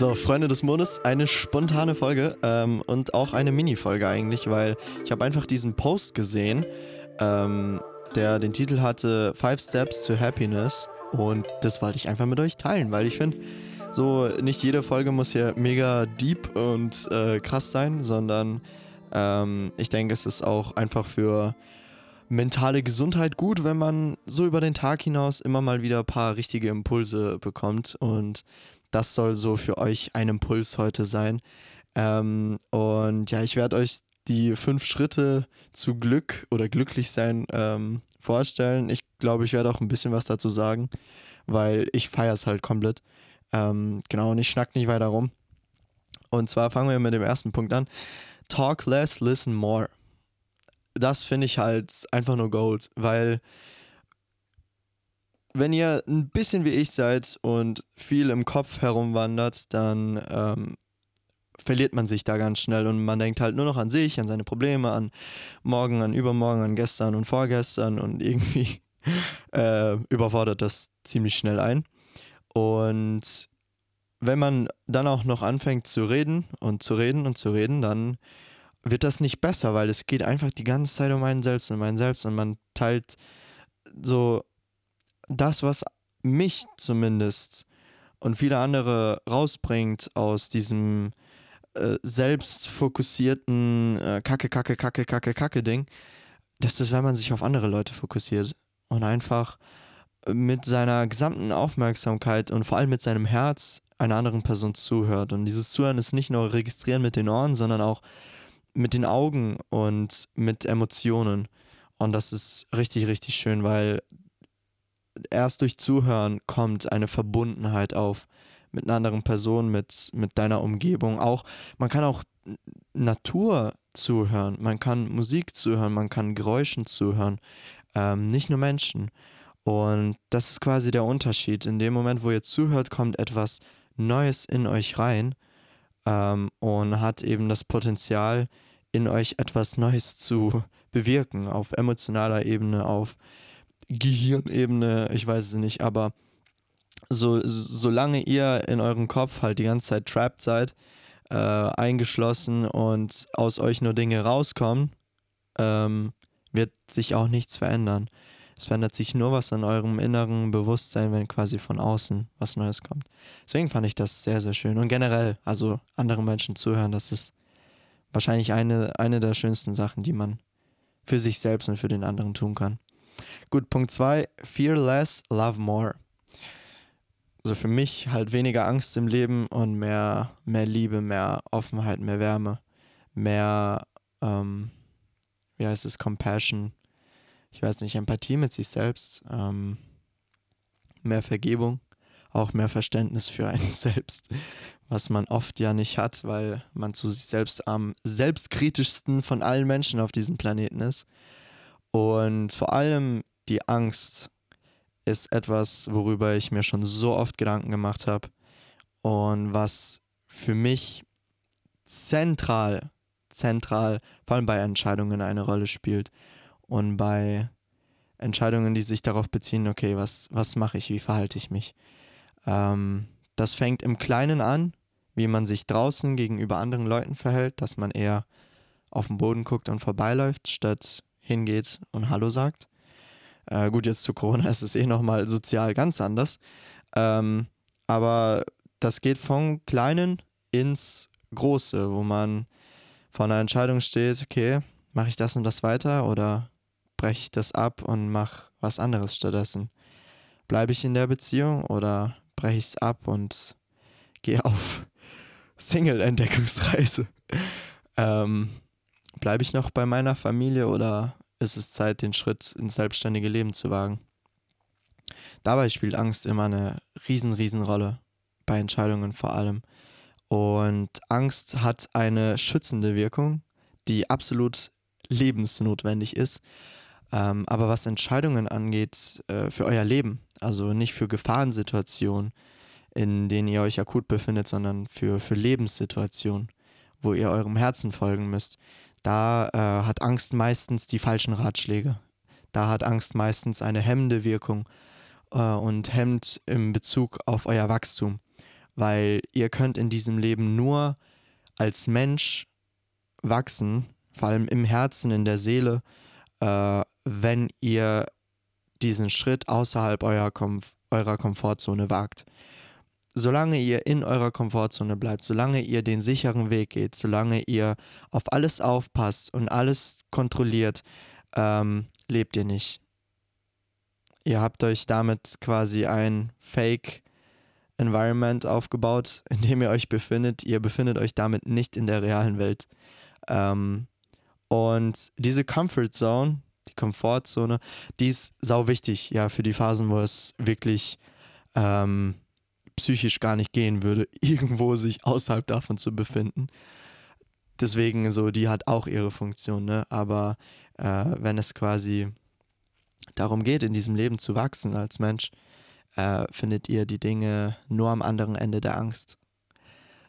So, Freunde des Mondes, eine spontane Folge ähm, und auch eine Mini-Folge eigentlich, weil ich habe einfach diesen Post gesehen, ähm, der den Titel hatte Five Steps to Happiness und das wollte ich einfach mit euch teilen, weil ich finde, so nicht jede Folge muss hier mega deep und äh, krass sein, sondern ähm, ich denke, es ist auch einfach für mentale Gesundheit gut, wenn man so über den Tag hinaus immer mal wieder ein paar richtige Impulse bekommt. Und das soll so für euch ein Impuls heute sein. Ähm, und ja, ich werde euch die fünf Schritte zu Glück oder glücklich sein ähm, vorstellen. Ich glaube, ich werde auch ein bisschen was dazu sagen, weil ich feiere es halt komplett. Ähm, genau, und ich schnack nicht weiter rum. Und zwar fangen wir mit dem ersten Punkt an. Talk less, listen more das finde ich halt einfach nur Gold, weil wenn ihr ein bisschen wie ich seid und viel im Kopf herumwandert, dann ähm, verliert man sich da ganz schnell und man denkt halt nur noch an sich, an seine Probleme, an morgen, an übermorgen, an gestern und vorgestern und irgendwie äh, überfordert das ziemlich schnell ein. Und wenn man dann auch noch anfängt zu reden und zu reden und zu reden, dann wird das nicht besser, weil es geht einfach die ganze Zeit um einen selbst und meinen selbst und man teilt so das, was mich zumindest und viele andere rausbringt aus diesem äh, selbstfokussierten äh, Kacke, Kacke, Kacke, Kacke, Kacke Ding, das ist, wenn man sich auf andere Leute fokussiert und einfach mit seiner gesamten Aufmerksamkeit und vor allem mit seinem Herz einer anderen Person zuhört. Und dieses Zuhören ist nicht nur registrieren mit den Ohren, sondern auch mit den Augen und mit Emotionen. Und das ist richtig, richtig schön, weil erst durch Zuhören kommt eine Verbundenheit auf mit einer anderen Person, mit, mit deiner Umgebung. Auch, man kann auch Natur zuhören, man kann Musik zuhören, man kann Geräuschen zuhören, ähm, nicht nur Menschen. Und das ist quasi der Unterschied. In dem Moment, wo ihr zuhört, kommt etwas Neues in euch rein ähm, und hat eben das Potenzial, in euch etwas Neues zu bewirken, auf emotionaler Ebene, auf Gehirnebene, ich weiß es nicht, aber so, solange ihr in eurem Kopf halt die ganze Zeit trapped seid, äh, eingeschlossen und aus euch nur Dinge rauskommen, ähm, wird sich auch nichts verändern. Es verändert sich nur was an eurem inneren Bewusstsein, wenn quasi von außen was Neues kommt. Deswegen fand ich das sehr, sehr schön. Und generell, also anderen Menschen zuhören, das ist wahrscheinlich eine, eine der schönsten Sachen, die man für sich selbst und für den anderen tun kann. Gut, Punkt 2, fear less, love more. Also für mich halt weniger Angst im Leben und mehr, mehr Liebe, mehr Offenheit, mehr Wärme, mehr, ähm, wie heißt es, Compassion, ich weiß nicht, Empathie mit sich selbst, ähm, mehr Vergebung, auch mehr Verständnis für einen selbst, was man oft ja nicht hat, weil man zu sich selbst am selbstkritischsten von allen Menschen auf diesem Planeten ist. Und vor allem die Angst ist etwas, worüber ich mir schon so oft Gedanken gemacht habe und was für mich zentral, zentral, vor allem bei Entscheidungen eine Rolle spielt und bei Entscheidungen, die sich darauf beziehen, okay, was, was mache ich, wie verhalte ich mich. Ähm, das fängt im Kleinen an, wie man sich draußen gegenüber anderen Leuten verhält, dass man eher auf den Boden guckt und vorbeiläuft, statt hingeht und Hallo sagt. Äh, gut, jetzt zu Corona ist es eh nochmal sozial ganz anders. Ähm, aber das geht vom Kleinen ins Große, wo man vor einer Entscheidung steht, okay, mache ich das und das weiter oder breche ich das ab und mache was anderes stattdessen? Bleibe ich in der Beziehung oder breche ich es ab und gehe auf Single-Entdeckungsreise? ähm, Bleibe ich noch bei meiner Familie oder ist es Zeit, den Schritt ins selbstständige Leben zu wagen? Dabei spielt Angst immer eine riesen, riesen Rolle, bei Entscheidungen vor allem. Und Angst hat eine schützende Wirkung, die absolut lebensnotwendig ist. Ähm, aber was Entscheidungen angeht äh, für euer Leben, also nicht für Gefahrensituationen, in denen ihr euch akut befindet, sondern für, für Lebenssituationen, wo ihr eurem Herzen folgen müsst, da äh, hat Angst meistens die falschen Ratschläge. Da hat Angst meistens eine hemmende Wirkung äh, und hemmt im Bezug auf euer Wachstum, weil ihr könnt in diesem Leben nur als Mensch wachsen, vor allem im Herzen, in der Seele, äh, wenn ihr diesen Schritt außerhalb eurer, Komf eurer Komfortzone wagt. Solange ihr in eurer Komfortzone bleibt, solange ihr den sicheren Weg geht, solange ihr auf alles aufpasst und alles kontrolliert, ähm, lebt ihr nicht. Ihr habt euch damit quasi ein Fake Environment aufgebaut, in dem ihr euch befindet. Ihr befindet euch damit nicht in der realen Welt. Ähm, und diese Comfort Zone, die Komfortzone, die ist sau wichtig, ja, für die Phasen, wo es wirklich ähm, psychisch gar nicht gehen würde, irgendwo sich außerhalb davon zu befinden. Deswegen so, die hat auch ihre Funktion, ne? Aber äh, wenn es quasi darum geht, in diesem Leben zu wachsen als Mensch, äh, findet ihr die Dinge nur am anderen Ende der Angst.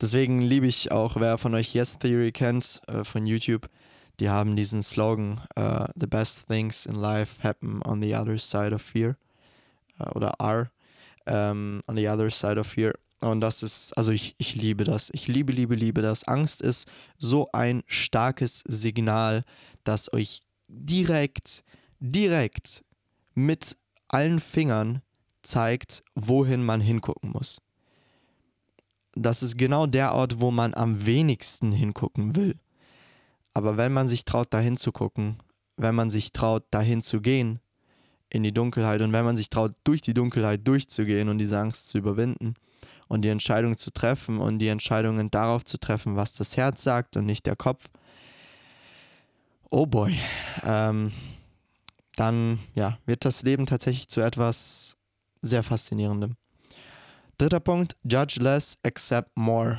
Deswegen liebe ich auch, wer von euch Yes Theory kennt äh, von YouTube, die haben diesen Slogan, uh, The best things in life happen on the other side of fear. Uh, oder are ähm, on the other side of fear. Und das ist, also ich, ich liebe das. Ich liebe, liebe, liebe das. Angst ist so ein starkes Signal, das euch direkt, direkt mit allen Fingern zeigt, wohin man hingucken muss. Das ist genau der Ort, wo man am wenigsten hingucken will. Aber wenn man sich traut, dahin zu gucken, wenn man sich traut, dahin zu gehen, in die Dunkelheit und wenn man sich traut, durch die Dunkelheit durchzugehen und diese Angst zu überwinden und die Entscheidung zu treffen und die Entscheidungen darauf zu treffen, was das Herz sagt und nicht der Kopf, oh boy, ähm, dann ja, wird das Leben tatsächlich zu etwas sehr Faszinierendem. Dritter Punkt, judge less, accept more.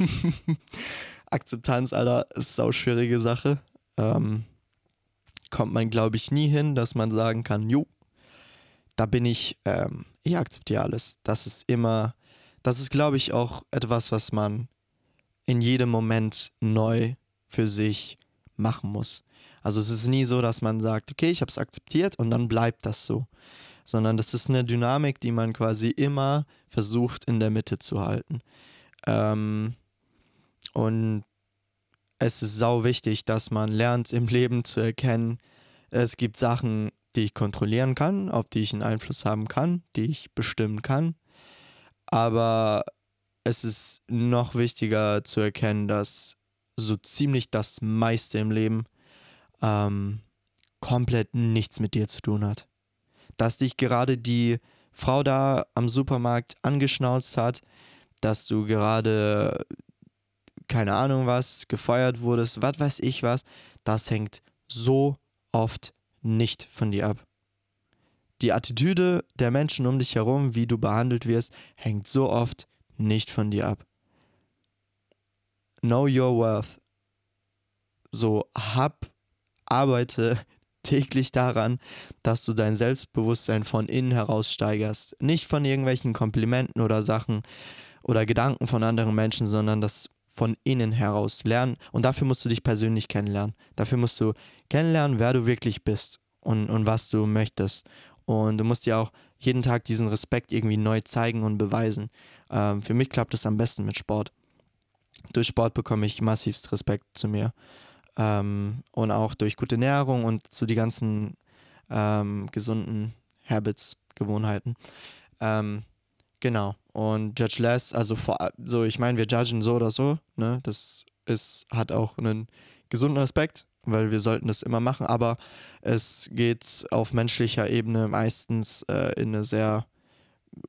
Akzeptanz, Alter, ist eine schwierige Sache. Ähm, kommt man, glaube ich, nie hin, dass man sagen kann, jo, da bin ich, ähm, ich akzeptiere alles. Das ist immer, das ist, glaube ich, auch etwas, was man in jedem Moment neu für sich machen muss. Also es ist nie so, dass man sagt, okay, ich habe es akzeptiert und dann bleibt das so, sondern das ist eine Dynamik, die man quasi immer versucht in der Mitte zu halten. Ähm, und es ist sau wichtig, dass man lernt im Leben zu erkennen, es gibt Sachen, die ich kontrollieren kann, auf die ich einen Einfluss haben kann, die ich bestimmen kann. Aber es ist noch wichtiger zu erkennen, dass so ziemlich das meiste im Leben ähm, komplett nichts mit dir zu tun hat. Dass dich gerade die Frau da am Supermarkt angeschnauzt hat, dass du gerade keine Ahnung was, gefeuert wurdest, was weiß ich was, das hängt so oft nicht von dir ab. Die Attitüde der Menschen um dich herum, wie du behandelt wirst, hängt so oft nicht von dir ab. Know your worth. So hab, arbeite täglich daran, dass du dein Selbstbewusstsein von innen heraus steigerst. Nicht von irgendwelchen Komplimenten oder Sachen oder Gedanken von anderen Menschen, sondern dass von innen heraus lernen. Und dafür musst du dich persönlich kennenlernen. Dafür musst du kennenlernen, wer du wirklich bist und, und was du möchtest. Und du musst dir auch jeden Tag diesen Respekt irgendwie neu zeigen und beweisen. Ähm, für mich klappt es am besten mit Sport. Durch Sport bekomme ich massivst Respekt zu mir. Ähm, und auch durch gute Ernährung und zu die ganzen ähm, gesunden Habits, Gewohnheiten. Ähm, genau. Und Judge Less, also vor, so, ich meine, wir judgen so oder so, ne? Das ist, hat auch einen gesunden Aspekt, weil wir sollten das immer machen, aber es geht auf menschlicher Ebene meistens äh, in eine sehr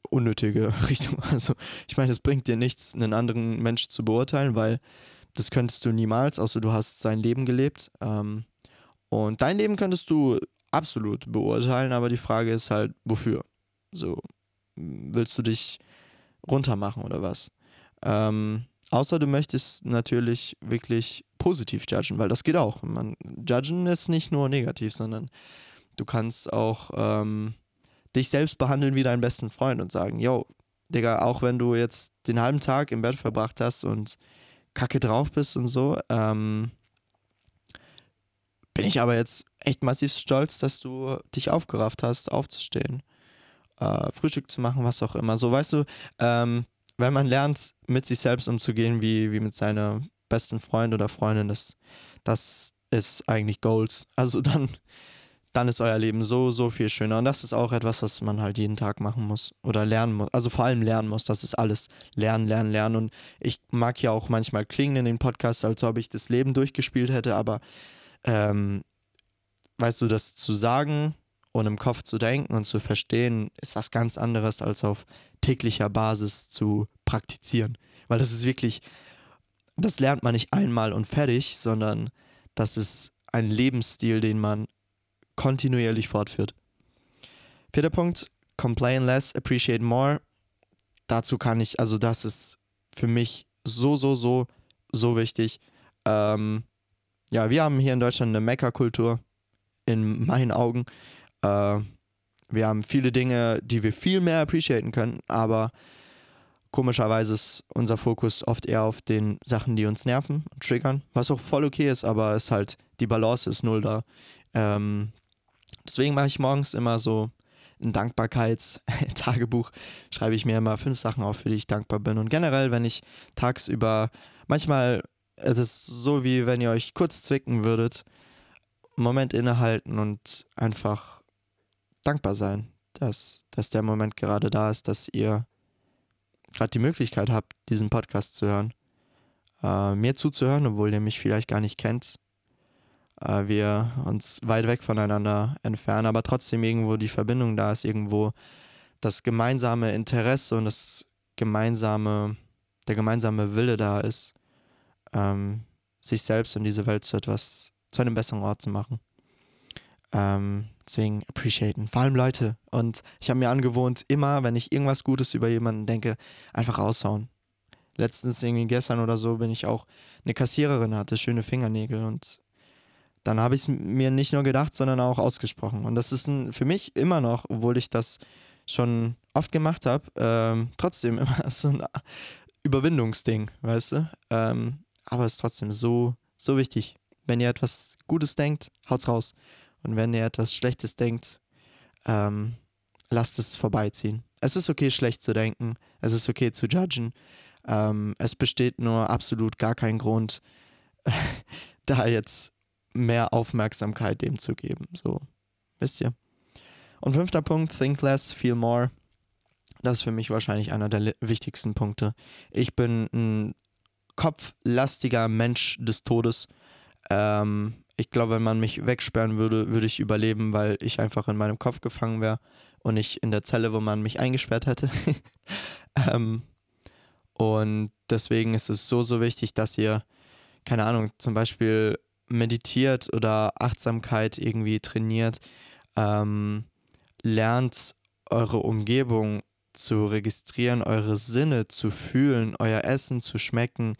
unnötige Richtung. Also, ich meine, es bringt dir nichts, einen anderen Mensch zu beurteilen, weil das könntest du niemals, außer du hast sein Leben gelebt. Ähm, und dein Leben könntest du absolut beurteilen, aber die Frage ist halt, wofür? So, willst du dich runtermachen oder was. Ähm, außer du möchtest natürlich wirklich positiv judgen, weil das geht auch. Man, judgen ist nicht nur negativ, sondern du kannst auch ähm, dich selbst behandeln wie deinen besten Freund und sagen, yo, Digga, auch wenn du jetzt den halben Tag im Bett verbracht hast und kacke drauf bist und so, ähm, bin ich aber jetzt echt massiv stolz, dass du dich aufgerafft hast, aufzustehen äh, Frühstück zu machen, was auch immer. So, weißt du, ähm, wenn man lernt, mit sich selbst umzugehen, wie, wie mit seiner besten Freund oder Freundin, das, das ist eigentlich Goals. Also dann, dann ist euer Leben so, so viel schöner. Und das ist auch etwas, was man halt jeden Tag machen muss oder lernen muss. Also vor allem lernen muss. Das ist alles. Lernen, lernen, lernen. Und ich mag ja auch manchmal klingen in den Podcasts, als ob ich das Leben durchgespielt hätte, aber ähm, weißt du, das zu sagen und im Kopf zu denken und zu verstehen, ist was ganz anderes als auf täglicher Basis zu praktizieren. Weil das ist wirklich, das lernt man nicht einmal und fertig, sondern das ist ein Lebensstil, den man kontinuierlich fortführt. Vierter Punkt, complain less, appreciate more. Dazu kann ich, also das ist für mich so, so, so, so wichtig. Ähm, ja, wir haben hier in Deutschland eine Meckerkultur, in meinen Augen. Äh, wir haben viele Dinge, die wir viel mehr appreciaten können, aber komischerweise ist unser Fokus oft eher auf den Sachen, die uns nerven und triggern, was auch voll okay ist, aber es halt, die Balance ist null da. Ähm, deswegen mache ich morgens immer so ein Dankbarkeitstagebuch, schreibe ich mir immer fünf Sachen auf, für die ich dankbar bin. Und generell, wenn ich tagsüber, manchmal, es ist so wie wenn ihr euch kurz zwicken würdet, einen Moment innehalten und einfach dankbar sein, dass, dass der Moment gerade da ist, dass ihr gerade die Möglichkeit habt, diesen Podcast zu hören, äh, mir zuzuhören, obwohl ihr mich vielleicht gar nicht kennt. Äh, wir uns weit weg voneinander entfernen, aber trotzdem irgendwo die Verbindung da ist, irgendwo das gemeinsame Interesse und das gemeinsame, der gemeinsame Wille da ist, ähm, sich selbst und diese Welt zu etwas, zu einem besseren Ort zu machen. Ähm, deswegen appreciaten. Vor allem Leute. Und ich habe mir angewohnt, immer, wenn ich irgendwas Gutes über jemanden denke, einfach raushauen. Letztens, irgendwie gestern oder so, bin ich auch eine Kassiererin, hatte schöne Fingernägel und dann habe ich es mir nicht nur gedacht, sondern auch ausgesprochen. Und das ist ein, für mich immer noch, obwohl ich das schon oft gemacht habe, ähm, trotzdem immer so ein Überwindungsding, weißt du? Ähm, aber es ist trotzdem so, so wichtig. Wenn ihr etwas Gutes denkt, haut's raus. Und wenn ihr etwas Schlechtes denkt, ähm, lasst es vorbeiziehen. Es ist okay, schlecht zu denken. Es ist okay zu judgen. Ähm, es besteht nur absolut gar kein Grund, da jetzt mehr Aufmerksamkeit dem zu geben. So, wisst ihr. Und fünfter Punkt, think less, feel more. Das ist für mich wahrscheinlich einer der wichtigsten Punkte. Ich bin ein kopflastiger Mensch des Todes. Ähm, ich glaube, wenn man mich wegsperren würde, würde ich überleben, weil ich einfach in meinem Kopf gefangen wäre und nicht in der Zelle, wo man mich eingesperrt hätte. ähm, und deswegen ist es so, so wichtig, dass ihr, keine Ahnung, zum Beispiel meditiert oder Achtsamkeit irgendwie trainiert, ähm, lernt eure Umgebung zu registrieren, eure Sinne zu fühlen, euer Essen zu schmecken,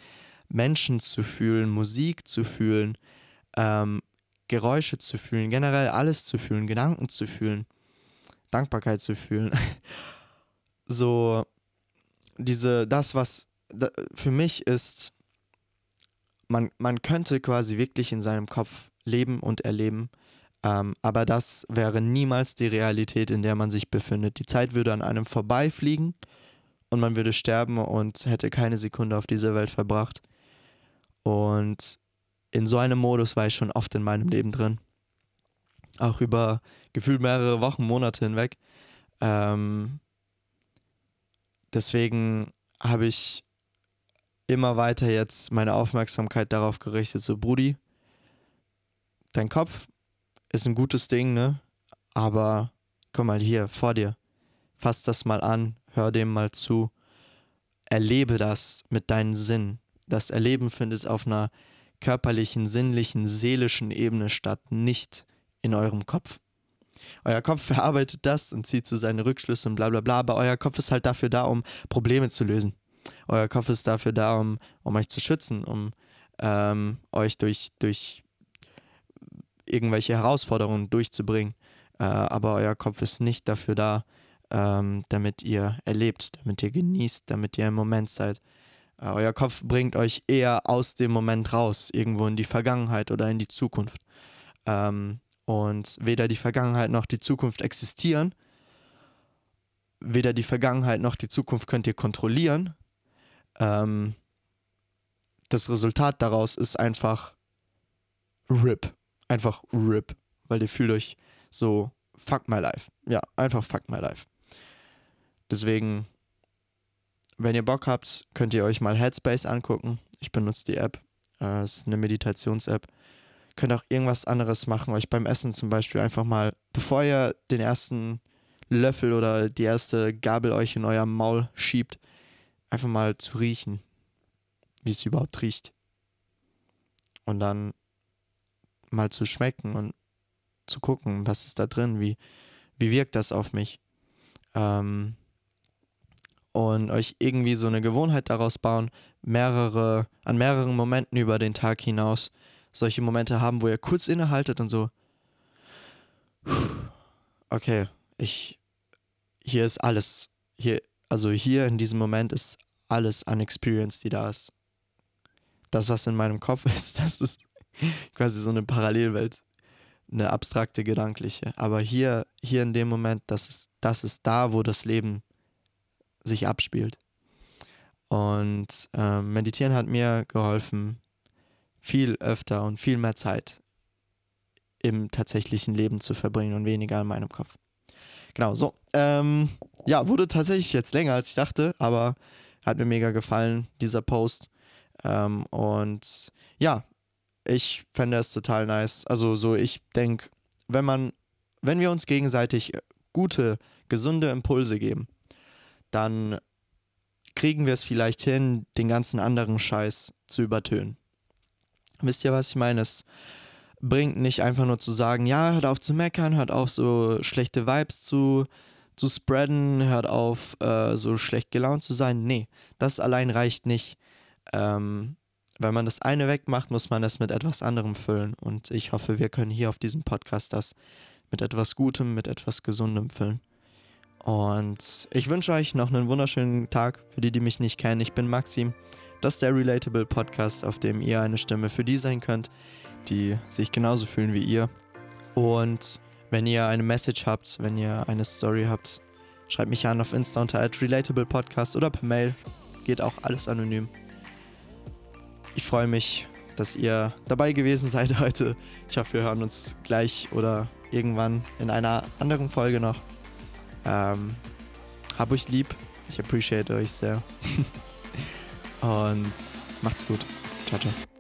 Menschen zu fühlen, Musik zu fühlen ähm, Geräusche zu fühlen, generell alles zu fühlen, Gedanken zu fühlen, Dankbarkeit zu fühlen. so diese, das, was da, für mich ist, man, man könnte quasi wirklich in seinem Kopf leben und erleben, ähm, aber das wäre niemals die Realität, in der man sich befindet. Die Zeit würde an einem vorbeifliegen und man würde sterben und hätte keine Sekunde auf dieser Welt verbracht. Und in so einem Modus war ich schon oft in meinem Leben drin. Auch über gefühlt mehrere Wochen, Monate hinweg. Ähm, deswegen habe ich immer weiter jetzt meine Aufmerksamkeit darauf gerichtet, so Brudi, dein Kopf ist ein gutes Ding, ne? Aber guck mal hier vor dir, fass das mal an, hör dem mal zu, erlebe das mit deinen Sinnen. Das Erleben findet auf einer körperlichen, sinnlichen, seelischen Ebene statt, nicht in eurem Kopf. Euer Kopf verarbeitet das und zieht zu so seine Rückschlüsse und bla bla bla, aber euer Kopf ist halt dafür da, um Probleme zu lösen. Euer Kopf ist dafür da, um, um euch zu schützen, um ähm, euch durch, durch irgendwelche Herausforderungen durchzubringen. Äh, aber euer Kopf ist nicht dafür da, ähm, damit ihr erlebt, damit ihr genießt, damit ihr im Moment seid. Äh, euer Kopf bringt euch eher aus dem Moment raus, irgendwo in die Vergangenheit oder in die Zukunft. Ähm, und weder die Vergangenheit noch die Zukunft existieren. Weder die Vergangenheit noch die Zukunft könnt ihr kontrollieren. ähm, das Resultat daraus ist einfach RIP. Einfach RIP. Weil ihr fühlt euch so fuck my life. Ja, einfach fuck my life. Deswegen, wenn ihr Bock habt, könnt ihr euch mal Headspace angucken. Ich benutze die App. Äh, es ist eine Meditations-App. Könnt auch irgendwas anderes machen, euch beim Essen zum Beispiel einfach mal, bevor ihr den ersten Löffel oder die erste Gabel euch in euer Maul schiebt, einfach mal zu riechen, wie es überhaupt riecht. Und dann mal zu schmecken und zu gucken, was ist da drin, wie, wie wirkt das auf mich. Ähm, und euch irgendwie so eine Gewohnheit daraus bauen, mehrere, an mehreren Momenten über den Tag hinaus solche Momente haben, wo ihr kurz innehaltet und so, okay, ich, hier ist alles, hier, also hier in diesem Moment ist alles an Experience, die da ist. Das, was in meinem Kopf ist, das ist quasi so eine Parallelwelt, eine abstrakte gedankliche. Aber hier, hier in dem Moment, das ist, das ist da, wo das Leben sich abspielt. Und äh, Meditieren hat mir geholfen, viel öfter und viel mehr Zeit im tatsächlichen Leben zu verbringen und weniger in meinem Kopf. Genau, so. Ähm, ja, wurde tatsächlich jetzt länger, als ich dachte, aber hat mir mega gefallen, dieser Post. Ähm, und ja, ich fände es total nice. Also so, ich denke, wenn man, wenn wir uns gegenseitig gute, gesunde Impulse geben, dann kriegen wir es vielleicht hin, den ganzen anderen Scheiß zu übertönen. Wisst ihr, was ich meine? Es bringt nicht einfach nur zu sagen, ja, hört auf zu meckern, hört auf so schlechte Vibes zu, zu spreaden, hört auf äh, so schlecht gelaunt zu sein. Nee, das allein reicht nicht. Ähm, wenn man das eine wegmacht, muss man es mit etwas anderem füllen. Und ich hoffe, wir können hier auf diesem Podcast das mit etwas Gutem, mit etwas Gesundem füllen. Und ich wünsche euch noch einen wunderschönen Tag. Für die, die mich nicht kennen, ich bin Maxim. Das ist der Relatable Podcast, auf dem ihr eine Stimme für die sein könnt, die sich genauso fühlen wie ihr. Und wenn ihr eine Message habt, wenn ihr eine Story habt, schreibt mich an auf Insta unter Relatable Podcast oder per Mail. Geht auch alles anonym. Ich freue mich, dass ihr dabei gewesen seid heute. Ich hoffe, wir hören uns gleich oder irgendwann in einer anderen Folge noch. Ähm, hab euch lieb. Ich appreciate euch sehr. Und macht's gut. Ciao, ciao.